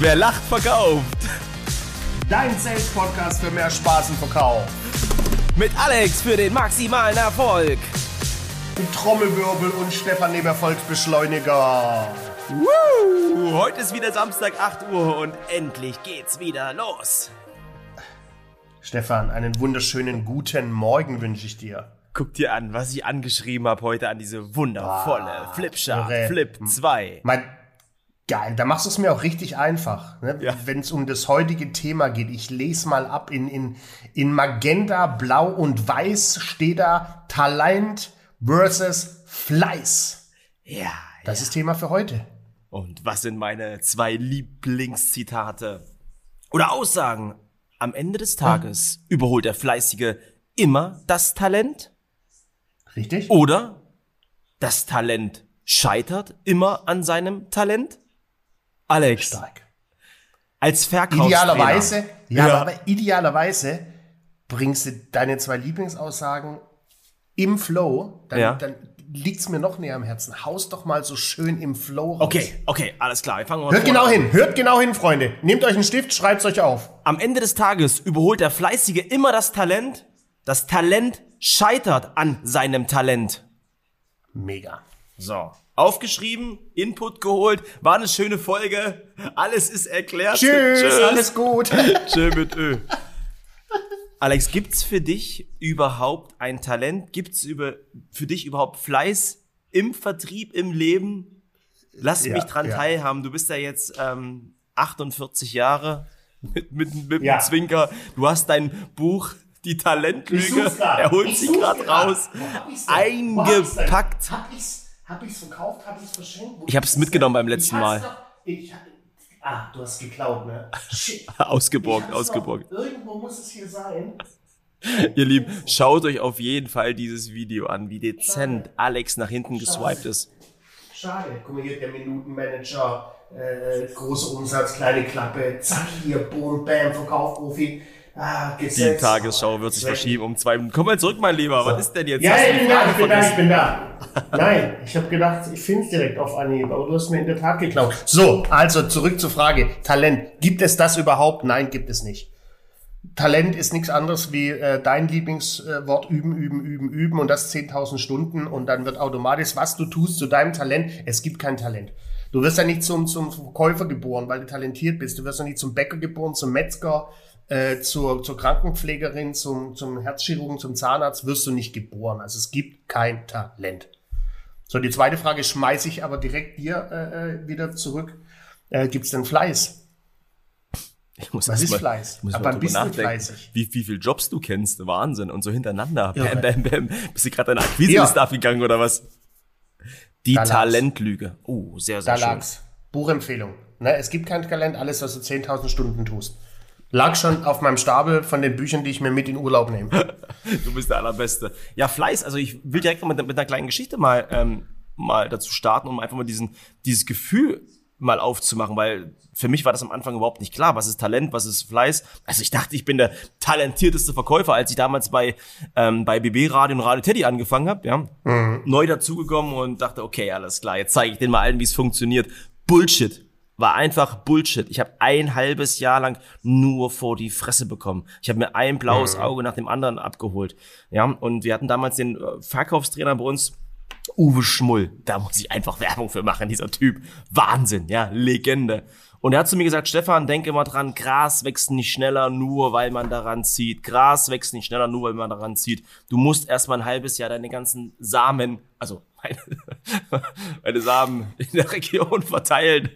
Wer lacht, verkauft. Dein Sales-Podcast für mehr Spaß im Verkauf. Mit Alex für den maximalen Erfolg. Trommelwirbel und Stefan dem Erfolgsbeschleuniger. Woo! Heute ist wieder Samstag 8 Uhr und endlich geht's wieder los. Stefan, einen wunderschönen guten Morgen wünsche ich dir. Guck dir an, was ich angeschrieben habe heute an diese wundervolle Ah, Flipchart. Flip 2. Mein, geil, da machst du es mir auch richtig einfach. Ne? Ja. Wenn es um das heutige Thema geht, ich lese mal ab, in, in, in Magenta, Blau und Weiß steht da Talent versus Fleiß. Ja, Das ist Thema für heute. Und was sind meine zwei Lieblingszitate oder Aussagen? Am Ende des Tages überholt der Fleißige immer das Talent Richtig? oder das Talent scheitert immer an seinem Talent? Alex, Stark. als Verkaufstrainer. Idealerweise, ja, Ja. aber idealerweise bringst du deine zwei Lieblingsaussagen im Flow, dann, Ja. dann liegt's mir noch näher am Herzen. Haus doch mal so schön im Flow raus. Okay, okay, alles klar. Wir fangen mal Hört genau an. hin, hört genau hin, Freunde. Nehmt euch einen Stift, schreibt's euch auf. Am Ende des Tages überholt der Fleißige immer das Talent. Das Talent scheitert an seinem Talent. Mega. So. Aufgeschrieben, Input geholt, war eine schöne Folge. Alles ist erklärt. Tschüss, alles gut. Tschö mit Ö. Alex, gibt's für dich überhaupt ein Talent? Gibt's über, für dich überhaupt Fleiß im Vertrieb, im Leben? Lass Ja, mich dran ja. teilhaben. Du bist ja jetzt ähm, 48 Jahre mit, mit, mit Ja. dem Zwinker. Du hast dein Buch Die Talentlüge. Er holt Ich sie such's gerade raus. Wo hab ich's denn? Wo hab ich's denn? Eingepackt. Hab ich's, hab ich's verkauft, hab ich's verschenkt? Wo Ich hab's ist mitgenommen beim letzten Ich Mal. Doch, ich, ah, du hast geklaut, ne? Shit. Ausgeborgt, Ich ausgeborgt. Noch. Irgendwo muss es hier sein. Ihr Lieben, schaut euch auf jeden Fall dieses Video an, wie dezent Alex nach hinten geswiped ist. Schade. Guck mal hier, der Minutenmanager, äh, großer Umsatz, kleine Klappe, zack, hier, boom, bam, Verkaufprofi. Ah, Die. Tagesschau wird sich verschieben um zwei Minuten. Komm mal zurück, mein Lieber. Was ist denn jetzt? Ja, ich bin da, ich bin da, ich bin da. Nein, ich habe gedacht, ich finde es direkt auf Anhieb, aber du hast mir in der Tat geklaut. So, also zurück zur Frage. Talent. Gibt es das überhaupt? Nein, gibt es nicht. Talent ist nichts anderes wie äh, dein Lieblingswort üben, üben, üben, üben und das 10.000 Stunden und dann wird automatisch, was du tust zu deinem Talent. Es gibt kein Talent. Du wirst ja nicht zum, zum Verkäufer geboren, weil du talentiert bist. Du wirst ja nicht zum Bäcker geboren, zum Metzger, äh, zur, zur Krankenpflegerin, zum, zum Herzchirurgen, zum Zahnarzt wirst du nicht geboren. Also es gibt kein Talent. So, die zweite Frage schmeiße ich aber direkt dir äh, äh, wieder zurück. Äh, gibt es denn Fleiß? Ich muss Was ist mal- Fleiß? muss Ab mal wann drüber bist du nachdenken, fleißig? Wie, wie viele Jobs du kennst. Wahnsinn. Und so hintereinander. Bam, bam, bam. Bist du gerade deine Akquise-Liste Ja. abgegangen oder was? Die Da lag's. Talentlüge. Oh, sehr, sehr Da schön. lag's. Buchempfehlung. Ne, es gibt kein Talent, alles, was du 10.000 Stunden tust. Lag schon auf meinem Stapel von den Büchern, die ich mir mit in Urlaub nehme. Du bist der Allerbeste. Ja, Fleiß. Also ich will direkt mal mit, mit einer kleinen Geschichte mal, ähm, mal dazu starten, um einfach mal diesen, dieses Gefühl mal aufzumachen, weil für mich war das am Anfang überhaupt nicht klar, was ist Talent, was ist Fleiß. Also ich dachte, ich bin der talentierteste Verkäufer, als ich damals bei, ähm, bei BB Radio und Radio Teddy angefangen habe, ja. Neu dazugekommen und dachte, okay, alles klar, jetzt zeige ich denen mal allen, wie es funktioniert. Bullshit. War einfach Bullshit. Ich habe ein halbes Jahr lang nur vor die Fresse bekommen. Ich habe mir ein blaues Auge nach dem anderen abgeholt. Ja, und wir hatten damals den äh, Verkaufstrainer bei uns, Uwe Schmull. Da muss ich einfach Werbung für machen, dieser Typ. Wahnsinn, ja, Legende. Und er hat zu mir gesagt, Stefan, denk immer dran, Gras wächst nicht schneller, nur weil man daran zieht. Gras wächst nicht schneller, nur weil man daran zieht. Du musst erstmal ein halbes Jahr deine ganzen Samen, also meine, meine Samen in der Region verteilen.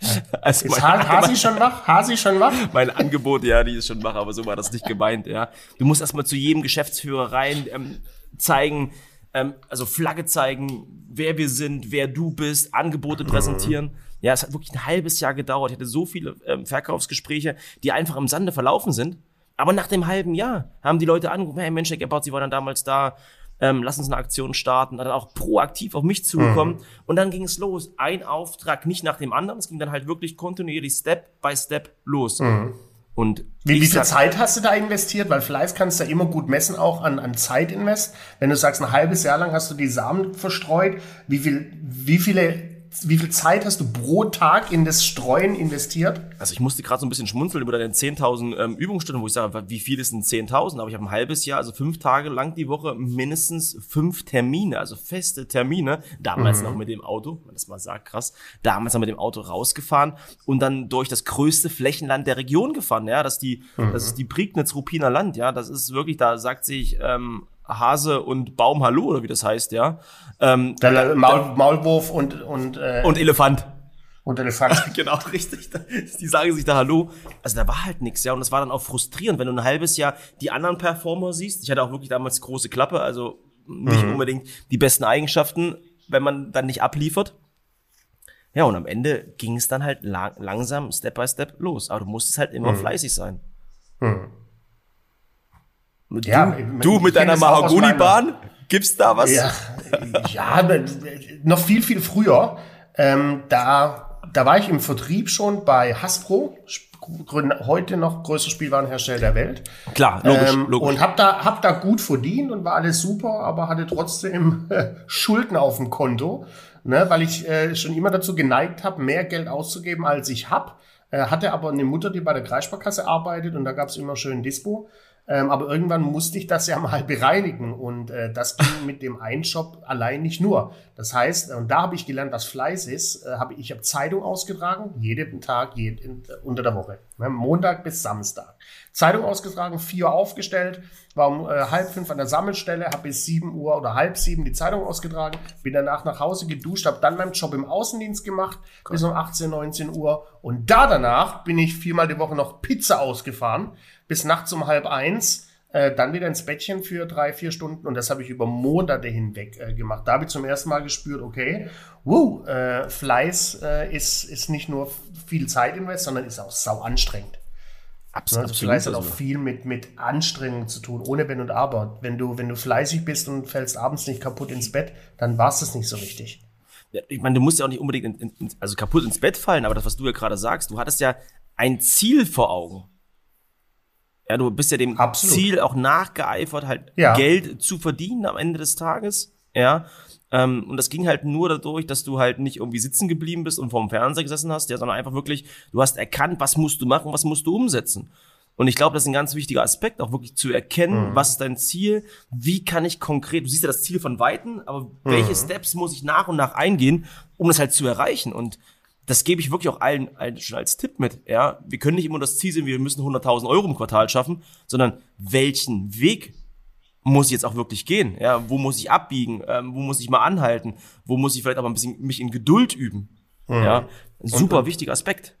Also Ist ha Hasi schon wach? Hasi schon wach? mein Angebot, ja, die ist schon wach, aber so war das nicht gemeint, ja. Du musst erstmal zu jedem Geschäftsführer rein ähm, zeigen, ähm, also Flagge zeigen, wer wir sind, wer du bist, Angebote präsentieren. Ja, es hat wirklich ein halbes Jahr gedauert. Ich hatte so viele ähm, Verkaufsgespräche, die einfach im Sande verlaufen sind. Aber nach dem halben Jahr haben die Leute angerufen, hey Mensch, Herr Gebhardt, Sie waren dann damals da, ähm, lass uns eine Aktion starten, dann auch proaktiv auf mich zugekommen und dann ging es los. Ein Auftrag nicht nach dem anderen, es ging dann halt wirklich kontinuierlich Step by Step los. Und Wie, wie viel Zeit hast du da investiert? Weil Fleiß kannst du ja immer gut messen, auch an, an Zeitinvest. Wenn du sagst, ein halbes Jahr lang hast du die Samen verstreut, wie, viel, wie viele wie viel Zeit hast du pro Tag in das Streuen investiert? Also ich musste gerade so ein bisschen schmunzeln über deine 10.000 ähm, Übungsstunden, wo ich sage, wie viel ist denn 10.000? Aber ich habe ein halbes Jahr, also fünf Tage lang die Woche mindestens fünf Termine, also feste Termine. Damals mhm. noch mit dem Auto, wenn das mal sagt, krass. Damals noch mit dem Auto rausgefahren und dann durch das größte Flächenland der Region gefahren. Ja, das ist die, mhm. das ist die Prignitz-Ruppiner Land. Ja, das ist wirklich, da sagt sich ähm, Hase und Baum Hallo oder wie das heißt, ja. Ähm, der Maul, Maulwurf und und äh, und Elefant. Und Elefant. genau, richtig. Die sagen sich da Hallo. Also da war halt nichts, ja. Und das war dann auch frustrierend, wenn du ein halbes Jahr die anderen Performer siehst. Ich hatte auch wirklich damals große Klappe, also nicht mhm. unbedingt die besten Eigenschaften, wenn man dann nicht abliefert. Ja, und am Ende ging es dann halt lang, langsam, Step by Step los. Aber du musstest halt immer mhm. fleißig sein. Mhm. Du, ja, du mit deiner Mahagoni-Bahn, gibt's da was? Ja, ja noch viel, viel früher. Ähm, da, da war ich im Vertrieb schon bei Hasbro, heute noch größter Spielwarenhersteller der Welt. Klar, logisch, ähm, logisch. Und hab da, hab da gut verdient und war alles super, aber hatte trotzdem äh, Schulden auf dem Konto, ne, weil ich äh, schon immer dazu geneigt habe, mehr Geld auszugeben, als ich hab. Äh, hatte aber eine Mutter, die bei der Kreissparkasse arbeitet und da gab's immer schön Dispo. Ähm, aber irgendwann musste ich das ja mal bereinigen und äh, das ging mit dem Einshop allein nicht nur. Das heißt, und da habe ich gelernt, was Fleiß ist. Äh, hab, ich habe Zeitung ausgetragen, jeden Tag, jeden, äh, unter der Woche, ne, Montag bis Samstag. Zeitung ausgetragen, vier Uhr aufgestellt, war um äh, halb fünf an der Sammelstelle, habe bis sieben Uhr oder halb sieben die Zeitung ausgetragen, bin danach nach Hause geduscht, habe dann meinen Job im Außendienst gemacht Gott. bis um 18, 19 Uhr und da danach bin ich viermal die Woche noch Pizza ausgefahren bis nachts um halb eins. Äh, dann wieder ins Bettchen für drei, vier Stunden und das habe ich über Monate hinweg äh, gemacht. Da habe ich zum ersten Mal gespürt, okay, wow, äh, Fleiß äh, ist, ist nicht nur viel Zeit invest, sondern ist auch sau anstrengend. Absolut. Also Fleiß hat auch viel mit, mit Anstrengung zu tun, ohne Wenn und Aber. Wenn du, wenn du fleißig bist und fällst abends nicht kaputt ins Bett, dann war es das nicht so richtig. Ja, ich meine, du musst ja auch nicht unbedingt in, in, also kaputt ins Bett fallen, aber das, was du ja gerade sagst, du hattest ja ein Ziel vor Augen. Ja, du bist ja dem Absolut. Ziel auch nachgeeifert, halt ja. Geld zu verdienen am Ende des Tages. Ja. Ähm, und das ging halt nur dadurch, dass du halt nicht irgendwie sitzen geblieben bist und vorm Fernseher gesessen hast, ja, sondern einfach wirklich, du hast erkannt, was musst du machen, was musst du umsetzen. Und ich glaube, das ist ein ganz wichtiger Aspekt, auch wirklich zu erkennen, mhm. was ist dein Ziel, wie kann ich konkret, du siehst ja das Ziel von Weitem, aber mhm. welche Steps muss ich nach und nach eingehen, um das halt zu erreichen? Und das gebe ich wirklich auch allen, allen schon als Tipp mit. Ja, wir können nicht immer das Ziel sehen, wir müssen 100.000 Euro im Quartal schaffen, sondern welchen Weg muss ich jetzt auch wirklich gehen? Ja, wo muss ich abbiegen? Ähm, wo muss ich mal anhalten? Wo muss ich vielleicht auch ein bisschen mich in Geduld üben? Mhm. Ja, super und, wichtiger Aspekt.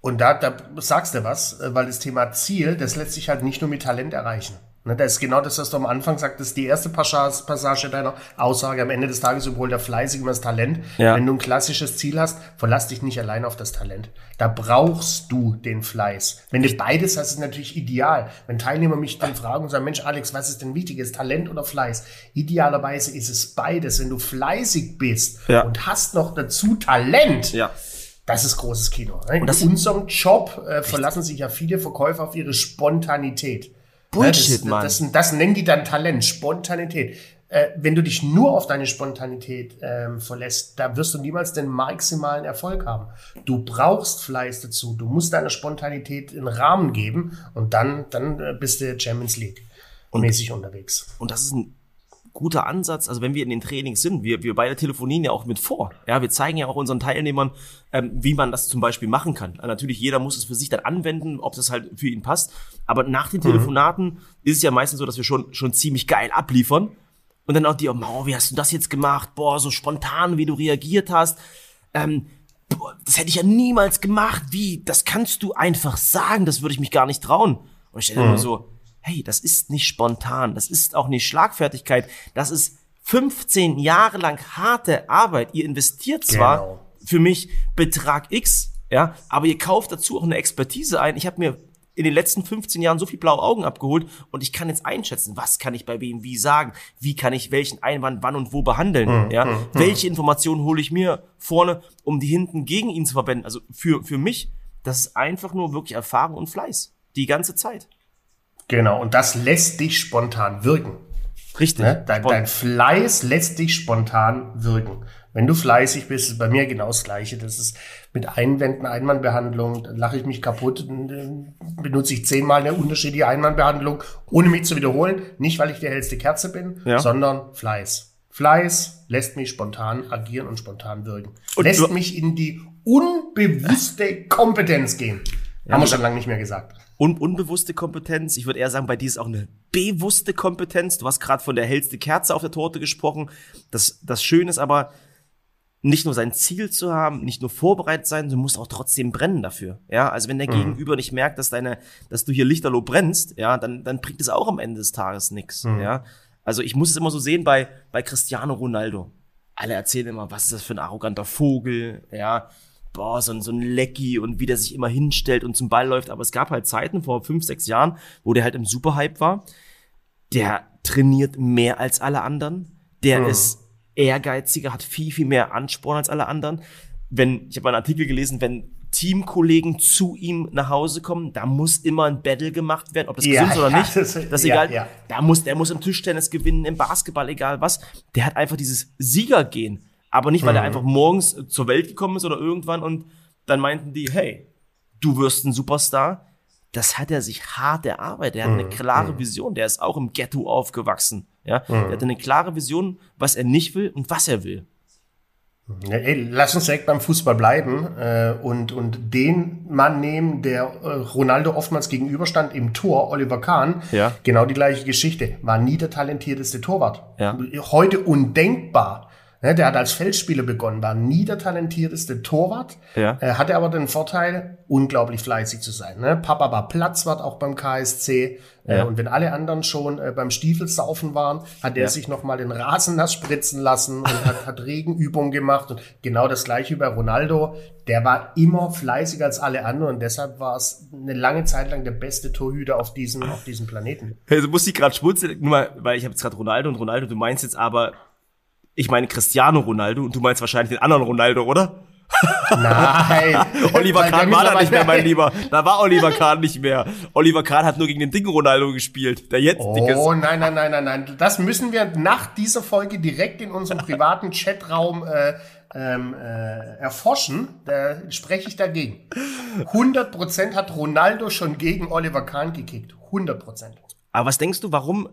Und da, da sagst du was, äh, weil das Thema Ziel, das lässt sich halt nicht nur mit Talent erreichen. Ne, das ist genau das, was du am Anfang sagtest, die erste Passage deiner Aussage. Am Ende des Tages sowohl der Fleißige immer das Talent. Ja. Wenn du ein klassisches Ziel hast, verlass dich nicht allein auf das Talent. Da brauchst du den Fleiß. Wenn du beides hast, ist natürlich ideal. Wenn Teilnehmer mich dann fragen und sagen, Mensch, Alex, was ist denn wichtiges, Talent oder Fleiß? Idealerweise ist es beides. Wenn du fleißig bist ja. und hast noch dazu Talent, ja. Das ist großes Kino. Ne? In unserem Job äh, verlassen sich ja viele Verkäufer auf ihre Spontanität. Bullshit, das, Mann. Das, das, nennen die dann Talent, Spontanität. Äh, wenn du dich nur auf deine Spontanität ähm, verlässt, da wirst du niemals den maximalen Erfolg haben. Du brauchst Fleiß dazu. Du musst deiner Spontanität einen Rahmen geben und dann, dann äh, bist du Champions League und, mäßig unterwegs. Und das ist ein guter Ansatz, also wenn wir in den Trainings sind, wir, wir beide telefonieren ja auch mit vor. Ja, wir zeigen ja auch unseren Teilnehmern, ähm, wie man das zum Beispiel machen kann. Also natürlich, jeder muss es für sich dann anwenden, ob das halt für ihn passt. Aber nach den mhm. Telefonaten ist es ja meistens so, dass wir schon, schon ziemlich geil abliefern. Und dann auch die, oh, wie hast du das jetzt gemacht? Boah, so spontan, wie du reagiert hast. Ähm, boah, das hätte ich ja niemals gemacht. Wie? Das kannst du einfach sagen. Das würde ich mich gar nicht trauen. Und ich stelle mhm. immer so, hey, das ist nicht spontan, das ist auch nicht Schlagfertigkeit, das ist 15 Jahre lang harte Arbeit. Ihr investiert zwar genau. für mich Betrag X, ja, aber ihr kauft dazu auch eine Expertise ein. Ich habe mir in den letzten 15 Jahren so viel blaue Augen abgeholt und ich kann jetzt einschätzen, was kann ich bei wem wie sagen, wie kann ich welchen Einwand wann und wo behandeln, mhm, ja, mhm, welche Informationen hole ich mir vorne, um die hinten gegen ihn zu verwenden. Also für, für mich, das ist einfach nur wirklich Erfahrung und Fleiß. Die ganze Zeit. Genau, und das lässt dich spontan wirken. Richtig. Ne? Dein, dein, Fleiß lässt dich spontan wirken. Wenn du fleißig bist, ist bei mir genau das Gleiche. Das ist mit Einwänden, Einwandbehandlung, dann lache ich mich kaputt, dann benutze ich zehnmal eine unterschiedliche Einwandbehandlung, ohne mich zu wiederholen. Nicht, weil ich die hellste Kerze bin, ja. sondern Fleiß. Fleiß lässt mich spontan agieren und spontan wirken. Und lässt mich in die unbewusste Kompetenz gehen. Ja, Haben wir schon lange nicht mehr gesagt. Und unbewusste Kompetenz. Ich würde eher sagen, bei dir ist auch eine bewusste Kompetenz. Du hast gerade von der hellste Kerze auf der Torte gesprochen. Das, das Schöne ist aber, nicht nur sein Ziel zu haben, nicht nur vorbereitet sein, du musst auch trotzdem brennen dafür. Ja, also wenn der mhm. Gegenüber nicht merkt, dass deine, dass du hier Lichterloh brennst, ja, dann, dann bringt es auch am Ende des Tages nichts. Mhm. Ja, also ich muss es immer so sehen bei, bei Cristiano Ronaldo. Alle erzählen immer, was ist das für ein arroganter Vogel, ja, boah, so, ein so ein Lecky und wie der sich immer hinstellt und zum Ball läuft. Aber es gab halt Zeiten vor fünf, sechs Jahren, wo der halt im Superhype war. Der trainiert mehr als alle anderen. Der mhm. ist ehrgeiziger, hat viel, viel mehr Ansporn als alle anderen. Wenn, ich habe einen Artikel gelesen, wenn Teamkollegen zu ihm nach Hause kommen, da muss immer ein Battle gemacht werden, ob das ja, gesund ist oder ja, nicht. Das, das ist egal. Ja. Da muss, der muss im Tischtennis gewinnen, im Basketball, egal was. Der hat einfach dieses Siegergehen. Aber nicht, weil mhm. er einfach morgens zur Welt gekommen ist oder irgendwann und dann meinten die, hey, du wirst ein Superstar. Das hat er sich hart erarbeitet. Er hat eine mhm. klare mhm. Vision. Der ist auch im Ghetto aufgewachsen. Ja, mhm. der hat eine klare Vision, was er nicht will und was er will. Ja, ey, lass uns direkt beim Fußball bleiben äh, und, und den Mann nehmen, der äh, Ronaldo oftmals gegenüberstand im Tor, Oliver Kahn. Ja. Genau die gleiche Geschichte. War nie der talentierteste Torwart. Ja. Heute undenkbar. Ne, der hat als Feldspieler begonnen, war nie der talentierteste Torwart, ja. äh, hatte aber den Vorteil, unglaublich fleißig zu sein. Ne? Papa war Platzwart auch beim KSC äh, ja. und wenn alle anderen schon äh, beim Stiefelsaufen waren, hat er ja. sich nochmal den Rasen nass spritzen lassen und hat, hat Regenübungen gemacht und genau das gleiche bei Ronaldo. Der war immer fleißiger als alle anderen und deshalb war es eine lange Zeit lang der beste Torhüter auf diesem, auf diesem Planeten. Also muss ich gerade schmunzeln, nur mal, weil ich habe jetzt gerade Ronaldo und Ronaldo, du meinst jetzt aber ich meine Cristiano Ronaldo und du meinst wahrscheinlich den anderen Ronaldo, oder? Nein. Oliver Kahn war da nicht mehr, mein Lieber. Da war Oliver Kahn nicht mehr. Oliver Kahn hat nur gegen den dicken Ronaldo gespielt. Der jetzt Oh, dickes. nein, nein, nein, nein, nein. Das müssen wir nach dieser Folge direkt in unserem privaten Chatraum äh, ähm, äh, erforschen. Da spreche ich dagegen. 100% hat Ronaldo schon gegen Oliver Kahn gekickt. 100%. Aber was denkst du, warum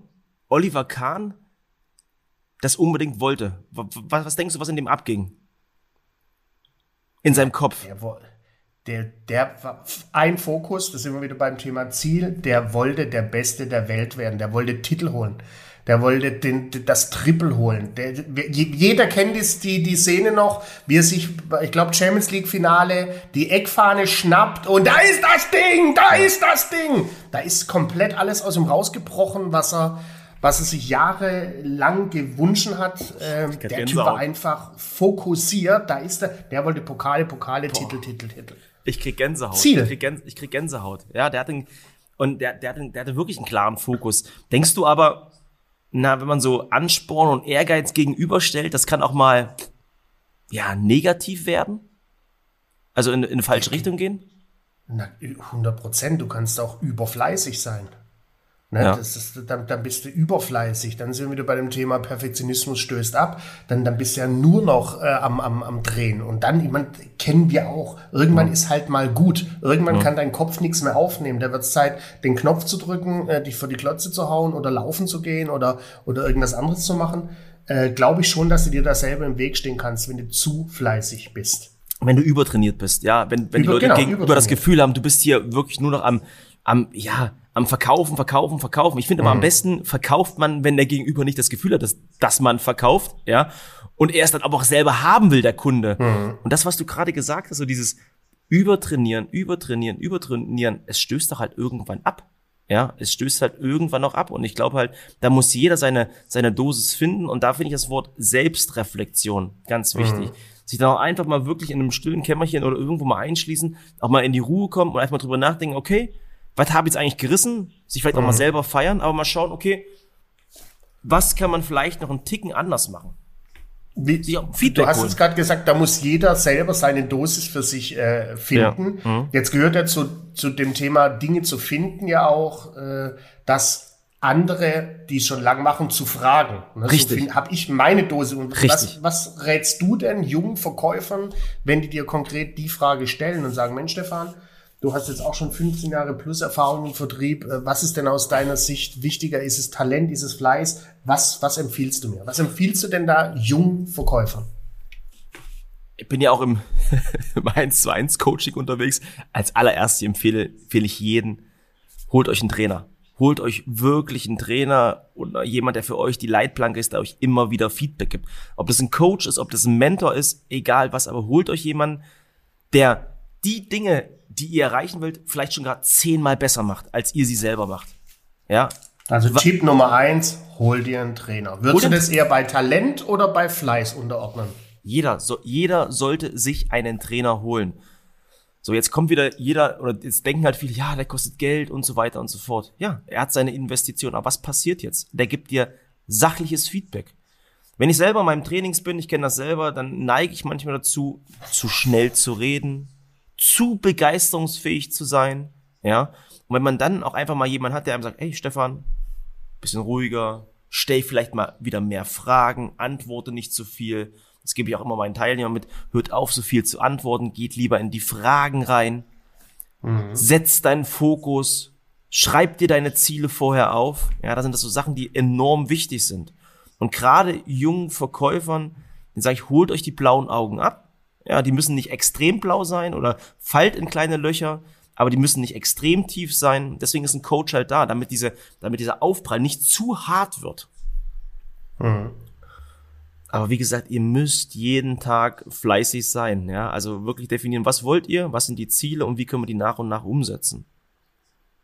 Oliver Kahn das unbedingt wollte? Was, was denkst du, was in dem abging? In seinem Kopf. Der, der, der ein Fokus, das sind wir wieder beim Thema Ziel, der wollte der Beste der Welt werden, der wollte Titel holen. Der wollte den, das Triple holen. Der, jeder kennt die, die Szene noch, wie er sich, ich glaube, Champions League Finale, die Eckfahne schnappt und da ist das Ding, da ist das Ding. Da ist komplett alles aus ihm rausgebrochen, was er, was er sich jahrelang gewünscht hat. Ähm, der Typ war einfach fokussiert. Da ist er. Der wollte Pokale, Pokale, Boah. Titel, Titel, Titel. Ich krieg Gänsehaut. Ziel. Ich krieg, Gänse, ich krieg Gänsehaut. Ja, der hat den, und der, der, der hatte wirklich einen klaren Fokus. Denkst du aber, na, wenn man so Ansporn und Ehrgeiz gegenüberstellt, das kann auch mal, ja, negativ werden? Also in, in eine falsche Richtung gehen? Na, 100 Prozent. Du kannst auch überfleißig sein. Ne, ja. das ist, dann, dann bist du überfleißig, dann sind wir wieder bei dem Thema Perfektionismus stößt ab, dann, dann bist du ja nur noch äh, am, am, am Drehen. Und dann, ich meine, kennen wir auch, irgendwann ja. ist halt mal gut. Irgendwann ja. kann dein Kopf nichts mehr aufnehmen. Da wird es Zeit, den Knopf zu drücken, äh, dich vor die Klotze zu hauen oder laufen zu gehen oder, oder irgendwas anderes zu machen. Äh, Glaube ich schon, dass du dir da selber im Weg stehen kannst, wenn du zu fleißig bist. Wenn du übertrainiert bist, ja, wenn, wenn Über, die Leute genau, gegenüber das Gefühl haben, du bist hier wirklich nur noch am, am, ja, am Verkaufen, Verkaufen, Verkaufen. Ich finde mhm. aber am besten verkauft man, wenn der Gegenüber nicht das Gefühl hat, dass, dass man verkauft, ja, und er es dann aber auch selber haben will, der Kunde. Mhm. Und das, was du gerade gesagt hast, so dieses Übertrainieren, Übertrainieren, Übertrainieren, es stößt doch halt irgendwann ab. Ja, es stößt halt irgendwann noch ab. Und ich glaube halt, da muss jeder seine, seine Dosis finden. Und da finde ich das Wort Selbstreflexion ganz wichtig. Mhm. Sich dann auch einfach mal wirklich in einem stillen Kämmerchen oder irgendwo mal einschließen, auch mal in die Ruhe kommen und einfach mal drüber nachdenken, okay, was habe ich jetzt eigentlich gerissen? Sich vielleicht mhm. auch mal mhm. selber feiern, aber mal schauen, okay, was kann man vielleicht noch einen Ticken anders machen? Wie, du hast es gerade gesagt, da muss jeder selber seine Dosis für sich äh, finden. Ja. Mhm. Jetzt gehört ja zu, zu dem Thema Dinge zu finden ja auch, äh, dass andere, die es schon lang machen, zu fragen. Ne? Richtig. So habe ich meine Dose. Und Richtig. was, was rätst du denn jungen Verkäufern, wenn die dir konkret die Frage stellen und sagen, Mensch, Stefan, du hast jetzt auch schon 15 Jahre plus Erfahrung im Vertrieb. Äh, Was ist denn aus deiner Sicht wichtiger? Ist es Talent? Ist es Fleiß? Was, was empfiehlst du mir? Was empfiehlst du denn da jungen Verkäufern? ich bin ja auch im, im 1 zu 1 Coaching unterwegs. Als allererstes empfehle, empfehle ich jeden, holt euch einen Trainer. Holt euch wirklich einen Trainer oder jemand, der für euch die Leitplanke ist, der euch immer wieder Feedback gibt. Ob das ein Coach ist, ob das ein Mentor ist, egal was, aber holt euch jemanden, der die Dinge, die ihr erreichen wollt, vielleicht schon gerade zehnmal besser macht, als ihr sie selber macht. Ja, Also Tipp Nummer eins, hol dir einen Trainer. Würdest du das eher bei Talent oder bei Fleiß unterordnen? Jeder, so, jeder sollte sich einen Trainer holen. So, jetzt kommt wieder jeder, oder jetzt denken halt viele, ja, der kostet Geld und so weiter und so fort. Ja, er hat seine Investition. Aber was passiert jetzt? Der gibt dir sachliches Feedback. Wenn ich selber in meinem Trainings bin, ich kenne das selber, dann neige ich manchmal dazu, zu schnell zu reden, zu begeisterungsfähig zu sein, ja. Und wenn man dann auch einfach mal jemanden hat, der einem sagt, hey Stefan, bisschen ruhiger, stell vielleicht mal wieder mehr Fragen, antworte nicht zu viel. Das gebe ich auch immer meinen Teilnehmern mit. Hört auf, so viel zu antworten, geht lieber in die Fragen rein. Setz deinen Fokus, schreib dir deine Ziele vorher auf. Ja, da sind das so Sachen, die enorm wichtig sind. Und gerade jungen Verkäufern, den sage ich, holt euch die blauen Augen ab. Ja, die müssen nicht extrem blau sein oder fallt in kleine Löcher, aber die müssen nicht extrem tief sein. Deswegen ist ein Coach halt da, damit diese, damit dieser Aufprall nicht zu hart wird. Aber wie gesagt, ihr müsst jeden Tag fleißig sein, ja. Also wirklich definieren, was wollt ihr, was sind die Ziele und wie können wir die nach und nach umsetzen.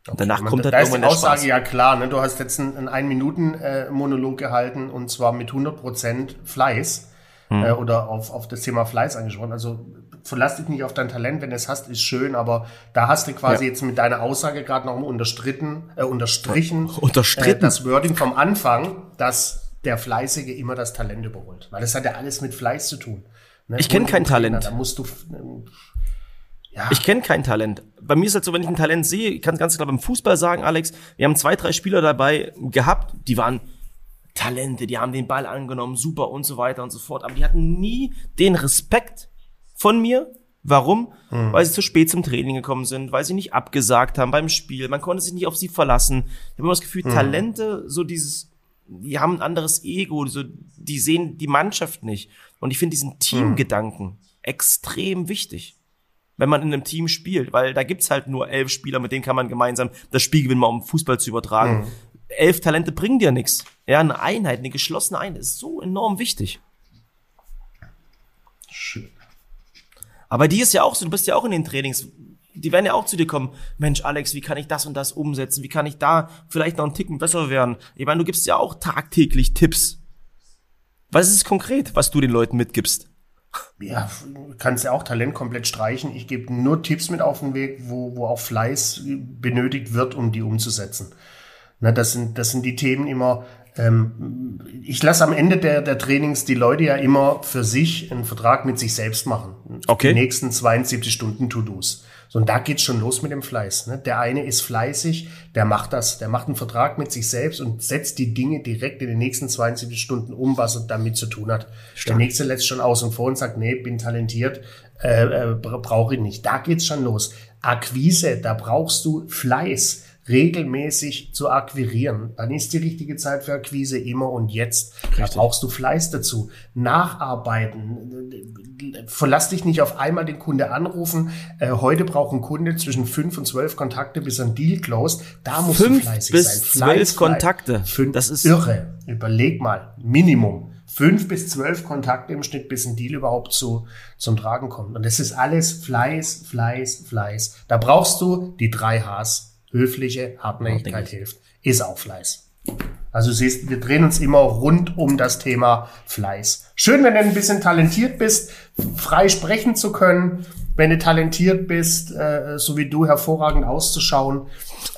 Und danach kommt halt da ist die irgendwann Aussage Spaß. ja klar. Ne? Du hast jetzt einen, einen Ein-Minuten-Monolog gehalten und zwar mit 100% Fleiß Hm. äh, oder auf, auf das Thema Fleiß angesprochen. Also verlass dich nicht auf dein Talent, wenn du es hast, ist schön, aber da hast du quasi Ja. jetzt mit deiner Aussage gerade noch unterstritten, äh, unterstrichen, Unterstritten? Äh, das Wording vom Anfang, dass der Fleißige immer das Talent überholt. Weil das hat ja alles mit Fleiß zu tun. Ne? Ich kenn Hol dir kein Talent. Da musst du ähm, ja, Ich kenne kein Talent. Bei mir ist es halt so, wenn ich ein Talent sehe, ich kann ganz klar beim Fußball sagen, Alex, wir haben zwei, drei Spieler dabei gehabt, die waren Talente, die haben den Ball angenommen, super und so weiter und so fort. Aber die hatten nie den Respekt von mir. Warum? Weil sie zu spät zum Training gekommen sind, weil sie nicht abgesagt haben beim Spiel. Man konnte sich nicht auf sie verlassen. Ich habe immer das Gefühl, Talente, so dieses, die haben ein anderes Ego, so, die sehen die Mannschaft nicht. Und ich finde diesen Teamgedanken extrem wichtig wenn man in einem Team spielt, weil da gibt's halt nur elf Spieler, mit denen kann man gemeinsam das Spiel gewinnen, mal um Fußball zu übertragen. Elf Talente bringen dir nichts. Ja, eine Einheit, eine geschlossene Einheit ist so enorm wichtig. schön. Aber die ist ja auch so, du bist ja auch in den Trainings, die werden ja auch zu dir kommen, Mensch, Alex, wie kann ich das und das umsetzen? Wie kann ich da vielleicht noch einen Ticken besser werden? Ich meine, du gibst ja auch tagtäglich Tipps. Was ist es konkret, was du den Leuten mitgibst? Ja, kannst ja auch Talent komplett streichen. Ich gebe nur Tipps mit auf den Weg, wo, wo auch Fleiß benötigt wird, um die umzusetzen. Na, das sind, das sind die Themen immer. Ähm, ich lasse am Ende der, der Trainings die Leute ja immer für sich einen Vertrag mit sich selbst machen. Okay. Die nächsten 72 Stunden To-Dos. So, und da geht's schon los mit dem Fleiß. Ne? Der eine ist fleißig, der macht das, der macht einen Vertrag mit sich selbst und setzt die Dinge direkt in den nächsten 72 Stunden um, was er damit zu tun hat. Der nächste lässt schon außen vor und sagt, nee, bin talentiert, äh, äh, brauche ich nicht. Da geht's schon los. Akquise, da brauchst du Fleiß regelmäßig zu akquirieren. Dann ist die richtige Zeit für Akquise immer und jetzt. Da brauchst du Fleiß dazu. Nacharbeiten. Verlass dich nicht auf einmal den Kunde anrufen. Äh, heute braucht ein Kunde zwischen fünf und zwölf Kontakte, bis ein Deal closed. Da musst Fünf du fleißig bis sein. zwölf Fleiß, Kontakte. Fünf, Das ist- irre. Überleg mal. Minimum. Fünf bis zwölf Kontakte im Schnitt, bis ein Deal überhaupt zu, zum Tragen kommt. Und das ist alles Fleiß, Fleiß, Fleiß. Da brauchst du die drei Hs. Höfliche Hartnäckigkeit Hartnäckig. hilft. Ist auch Fleiß. Also du siehst, wir drehen uns immer rund um das Thema Fleiß. Schön, wenn du ein bisschen talentiert bist, frei sprechen zu können, wenn du talentiert bist, äh, so wie du hervorragend auszuschauen.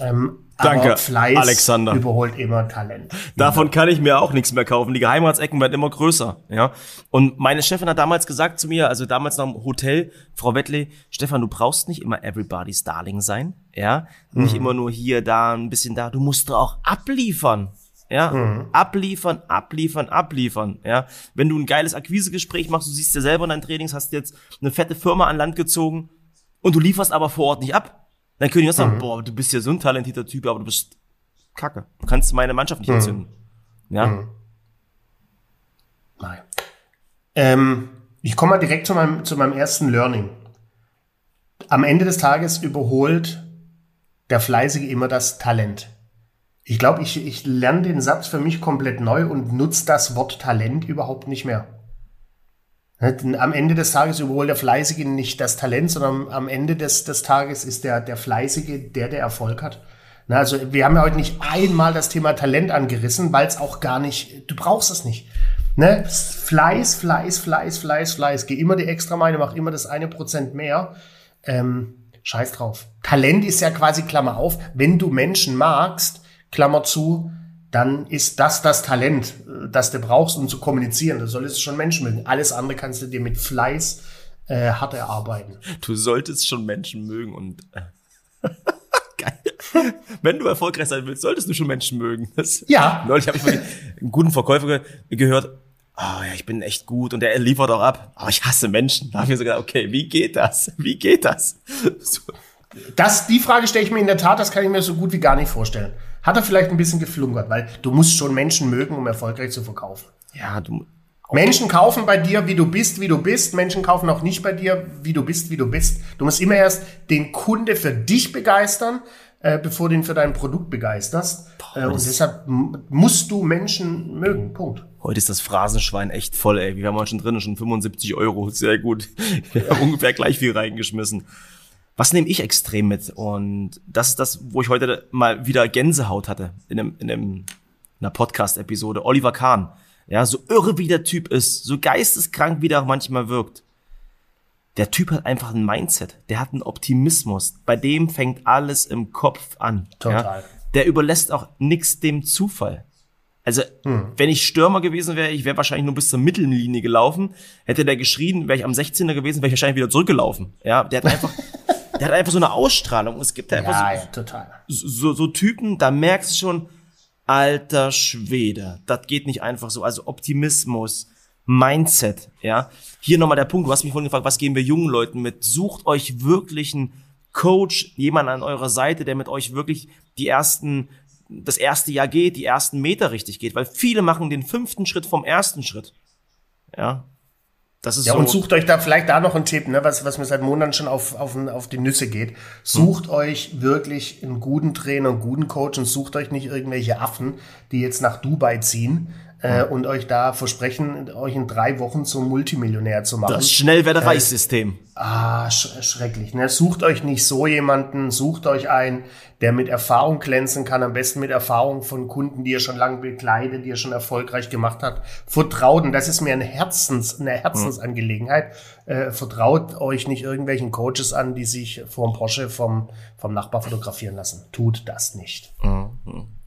Ähm, Danke, Aber Fleiß Alexander. überholt immer Talent. Davon kann ich mir auch nichts mehr kaufen. Die Geheimratsecken werden immer größer, ja. Und meine Chefin hat damals gesagt zu mir, also damals noch im Hotel, Frau Wettley, Stefan, du brauchst nicht immer everybody's darling sein, ja. Nicht immer nur hier, da, ein bisschen da. Du musst auch abliefern. Ja, abliefern, abliefern, abliefern, ja. Wenn du ein geiles Akquisegespräch machst, du siehst ja selber in deinen Trainings, hast jetzt eine fette Firma an Land gezogen und du lieferst aber vor Ort nicht ab, dann können die auch sagen, boah, du bist ja so ein talentierter Typ, aber du bist kacke. Du kannst meine Mannschaft nicht entzünden. Ja. Nein. Ähm, ich komme mal direkt zu meinem, zu meinem ersten Learning. Am Ende des Tages überholt der Fleißige immer das Talent. Ich glaube, ich, ich lerne den Satz für mich komplett neu und nutze das Wort Talent überhaupt nicht mehr. Am Ende des Tages überholt der Fleißige nicht das Talent, sondern am Ende des, des Tages ist der, der Fleißige der, der Erfolg hat. Na, also wir haben ja heute nicht einmal das Thema Talent angerissen, weil es auch gar nicht, du brauchst es nicht. Ne? Fleiß, Fleiß, Fleiß, Fleiß, Fleiß. Geh immer die extra Meile, mach immer das eine Prozent mehr. Ähm, scheiß drauf. Talent ist ja quasi Klammer auf. Wenn du Menschen magst, Klammer zu, dann ist das das Talent, äh, das du brauchst, um zu kommunizieren. Du solltest schon Menschen mögen. Alles andere kannst du dir mit Fleiß äh, hart erarbeiten. Du solltest schon Menschen mögen und äh, geil. Wenn du erfolgreich sein willst, solltest du schon Menschen mögen. Das, Ja. Neulich habe ich mal einen guten Verkäufer ge gehört. Oh ja, ich bin echt gut und der liefert auch ab. Aber ich hasse Menschen. Da habe ich mir so gedacht, okay, wie geht das? Wie geht das? So. Das, die Frage stelle ich mir in der Tat, das kann ich mir so gut wie gar nicht vorstellen. Hat er vielleicht ein bisschen geflunkert, weil du musst schon Menschen mögen, um erfolgreich zu verkaufen. Ja, du, Menschen kaufen bei dir, wie du bist, wie du bist. Menschen kaufen auch nicht bei dir, wie du bist, wie du bist. Du musst immer erst den Kunde für dich begeistern, äh, bevor du ihn für dein Produkt begeisterst. Äh, und deshalb musst du Menschen mögen. Punkt. Heute ist das Phrasenschwein echt voll, ey. Wir haben heute schon drin, schon 75 Euro. Sehr gut. Wir haben ungefähr gleich viel reingeschmissen. Was nehme ich extrem mit? Und das ist das, wo ich heute mal wieder Gänsehaut hatte in, einem, in, einem, in einer Podcast-Episode. Oliver Kahn. Ja, so irre wie der Typ ist, so geisteskrank wie der auch manchmal wirkt. Der Typ hat einfach ein Mindset. Der hat einen Optimismus. Bei dem fängt alles im Kopf an. Total. Ja? Der überlässt auch nichts dem Zufall. Also, wenn ich Stürmer gewesen wäre, ich wäre wahrscheinlich nur bis zur Mittellinie gelaufen. Hätte der geschrien, wäre ich am 16er gewesen, wäre ich wahrscheinlich wieder zurückgelaufen. Ja, der hat einfach, der hat einfach so eine Ausstrahlung. Es gibt da einfach Ja, so, ja, total. so, so Typen, da merkst du schon, alter Schwede, das geht nicht einfach so. Also Optimismus, Mindset, ja. Hier nochmal der Punkt, du hast mich vorhin gefragt, was geben wir jungen Leuten mit? Sucht euch wirklich einen Coach, jemand an eurer Seite, der mit euch wirklich die ersten, das erste Jahr geht, die ersten Meter richtig geht, weil viele machen den fünften Schritt vom ersten Schritt. Ja. Das ist Ja, so. und sucht euch da vielleicht da noch einen Tipp, ne, was, was mir seit Monaten schon auf, auf, auf die Nüsse geht. Sucht euch wirklich einen guten Trainer, einen guten Coach und sucht euch nicht irgendwelche Affen, die jetzt nach Dubai ziehen äh, und euch da versprechen, euch in drei Wochen zum Multimillionär zu machen. das Schnellwerte-Reichssystem. Ah, sch schrecklich. Ne? Sucht euch nicht so jemanden, sucht euch einen, der mit Erfahrung glänzen kann, am besten mit Erfahrung von Kunden, die ihr schon lange begleitet, die ihr schon erfolgreich gemacht habt. Vertraut, und das ist mir ein Herzens, eine Herzensangelegenheit, äh, vertraut euch nicht irgendwelchen Coaches an, die sich vor dem Porsche vom, vom Nachbar fotografieren lassen. Tut das nicht.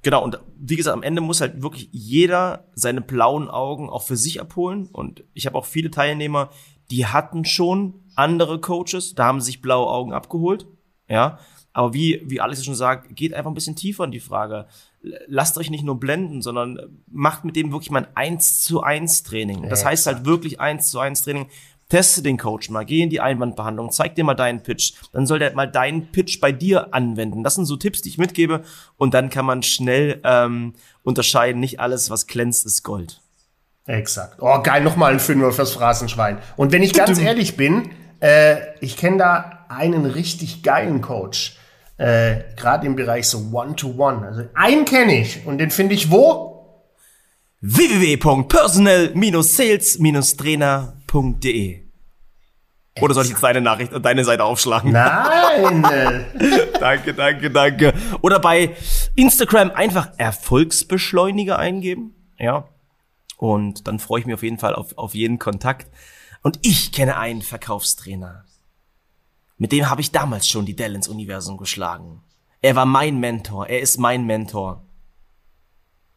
Genau, und wie gesagt, am Ende muss halt wirklich jeder seine blauen Augen auch für sich abholen. Und ich habe auch viele Teilnehmer, die hatten schon andere Coaches, da haben sich blaue Augen abgeholt. Ja, aber wie, wie Alex schon sagt, geht einfach ein bisschen tiefer in die Frage. Lasst euch nicht nur blenden, sondern macht mit dem wirklich mal ein 1 zu 1 Training. Das heißt halt wirklich 1 zu 1 Training. Teste den Coach mal, geh in die Einwandbehandlung, zeig dir mal deinen Pitch. Dann soll der mal deinen Pitch bei dir anwenden. Das sind so Tipps, die ich mitgebe. Und dann kann man schnell ähm, unterscheiden, nicht alles, was glänzt, ist Gold. Exakt. Oh, geil, nochmal ein Fünfer fürs Phrasenschwein. Und wenn ich ganz ehrlich bin, äh, ich kenne da einen richtig geilen Coach. Äh, Gerade im Bereich so One-to-One. Also einen kenne ich und den finde ich wo? www.personal-sales-trainer.de Oder soll ich jetzt deine Nachricht und deine Seite aufschlagen? Nein. äh, danke, danke, danke. Oder bei Instagram einfach Erfolgsbeschleuniger eingeben. Ja. Und dann freue ich mich auf jeden Fall auf, auf jeden Kontakt. Und ich kenne einen Verkaufstrainer. Mit dem habe ich damals schon die Dell ins Universum geschlagen. Er war mein Mentor. Er ist mein Mentor.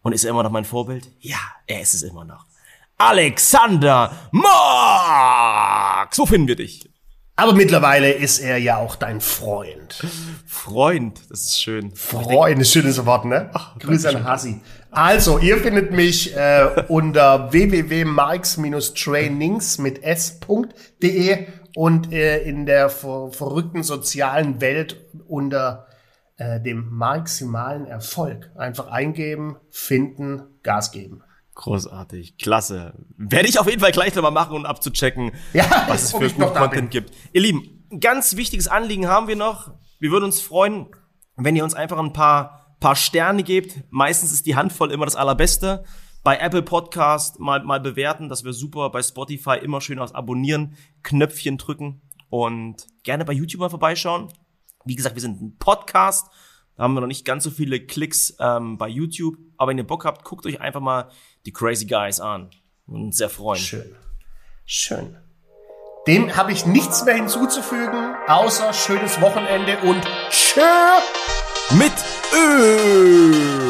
Und ist er immer noch mein Vorbild? Ja, er ist es immer noch. Alexander Marx! Wo finden wir dich? Aber mittlerweile ist er ja auch dein Freund. Freund, das ist schön. Freund, ein schönes Wort, ne? Ach, Grüße an Hassi. Also, ihr findet mich äh, unter www.marx-trainings mit s.de und äh, in der ver verrückten sozialen Welt unter äh, dem maximalen Erfolg. Einfach eingeben, finden, Gas geben. Großartig, klasse. Werde ich auf jeden Fall gleich nochmal machen, um abzuchecken, Ja, was es für ich noch gut da Content gibt. Ihr Lieben, ein ganz wichtiges Anliegen haben wir noch. Wir würden uns freuen, wenn ihr uns einfach ein paar, paar Sterne gebt. Meistens ist die Handvoll immer das Allerbeste. Bei Apple Podcast mal, mal bewerten, das wäre super. Bei Spotify immer schön aufs Abonnieren, Knöpfchen drücken und gerne bei YouTube mal vorbeischauen. Wie gesagt, wir sind ein Podcast. Da haben wir noch nicht ganz so viele Klicks ähm, bei YouTube. Aber wenn ihr Bock habt, guckt euch einfach mal die Crazy Guys an. Und sehr freuen. Schön. Schön. Dem habe ich nichts mehr hinzuzufügen, außer schönes Wochenende und tschö! Mit Ö.